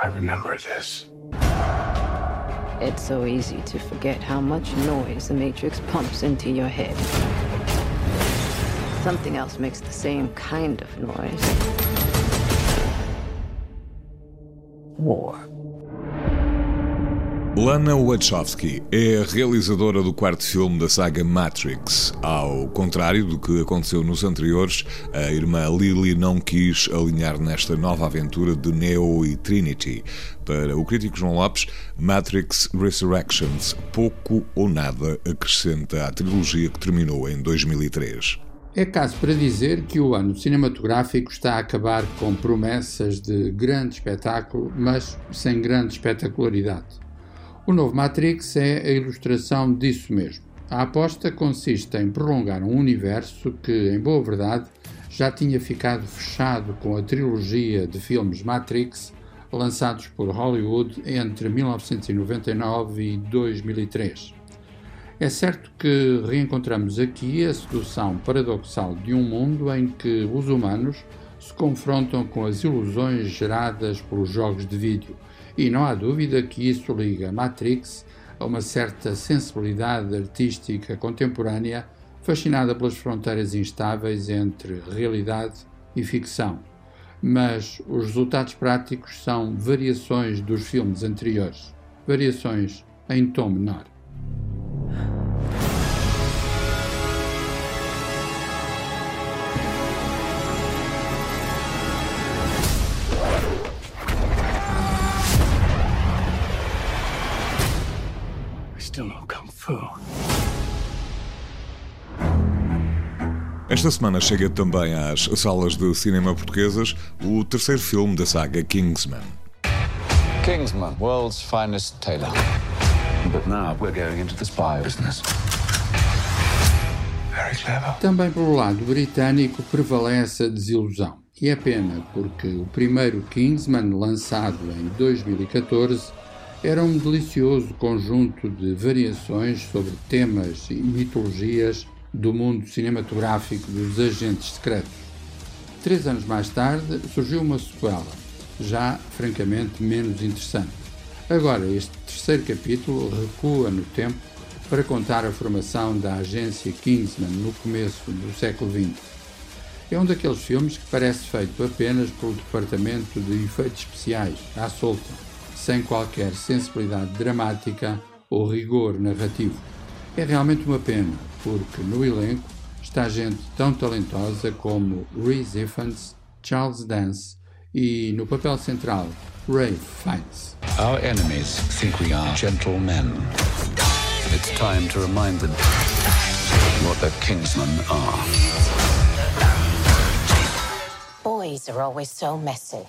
I remember this. It's so easy to forget how much noise the Matrix pumps into your head. Something else makes the same kind of noise. War. Lana Wachowski é a realizadora do quarto filme da saga Matrix. Ao contrário do que aconteceu nos anteriores, a irmã Lily não quis alinhar nesta nova aventura de Neo e Trinity. Para o crítico João Lopes, Matrix Resurrections pouco ou nada acrescenta à trilogia que terminou em 2003. É caso para dizer que o ano cinematográfico está a acabar com promessas de grande espetáculo, mas sem grande espetacularidade. O novo Matrix é a ilustração disso mesmo. A aposta consiste em prolongar um universo que, em boa verdade, já tinha ficado fechado com a trilogia de filmes Matrix lançados por Hollywood entre 1999 e 2003. É certo que reencontramos aqui a sedução paradoxal de um mundo em que os humanos se confrontam com as ilusões geradas pelos jogos de vídeo e não há dúvida que isso liga Matrix a uma certa sensibilidade artística contemporânea fascinada pelas fronteiras instáveis entre realidade e ficção. Mas os resultados práticos são variações dos filmes anteriores, variações em tom menor. Still know Kung Fu. Esta semana chega também às salas de cinema portuguesas o terceiro filme da saga Kingsman. Kingsman, world's finest tailor. But now we're going into the spy business. Very clever. Também pelo lado britânico prevalece a desilusão. E é pena, porque o primeiro Kingsman, lançado em 2014, era um delicioso conjunto de variações sobre temas e mitologias do mundo cinematográfico dos agentes secretos. Três anos mais tarde surgiu uma sequela, já francamente menos interessante. Agora, este terceiro capítulo recua no tempo para contar a formação da agência Kingsman no começo do século XX. É um daqueles filmes que parece feito apenas pelo departamento de efeitos especiais, à solta sem qualquer sensibilidade dramática ou rigor narrativo. É realmente uma pena, porque no elenco está gente tão talentosa como Rhys Ifans, Charles Dance e, no papel central, Ray Fiennes. Our enemies think we are gentle men. It's time to remind them what the Kingsmen are. Boys are always so messy.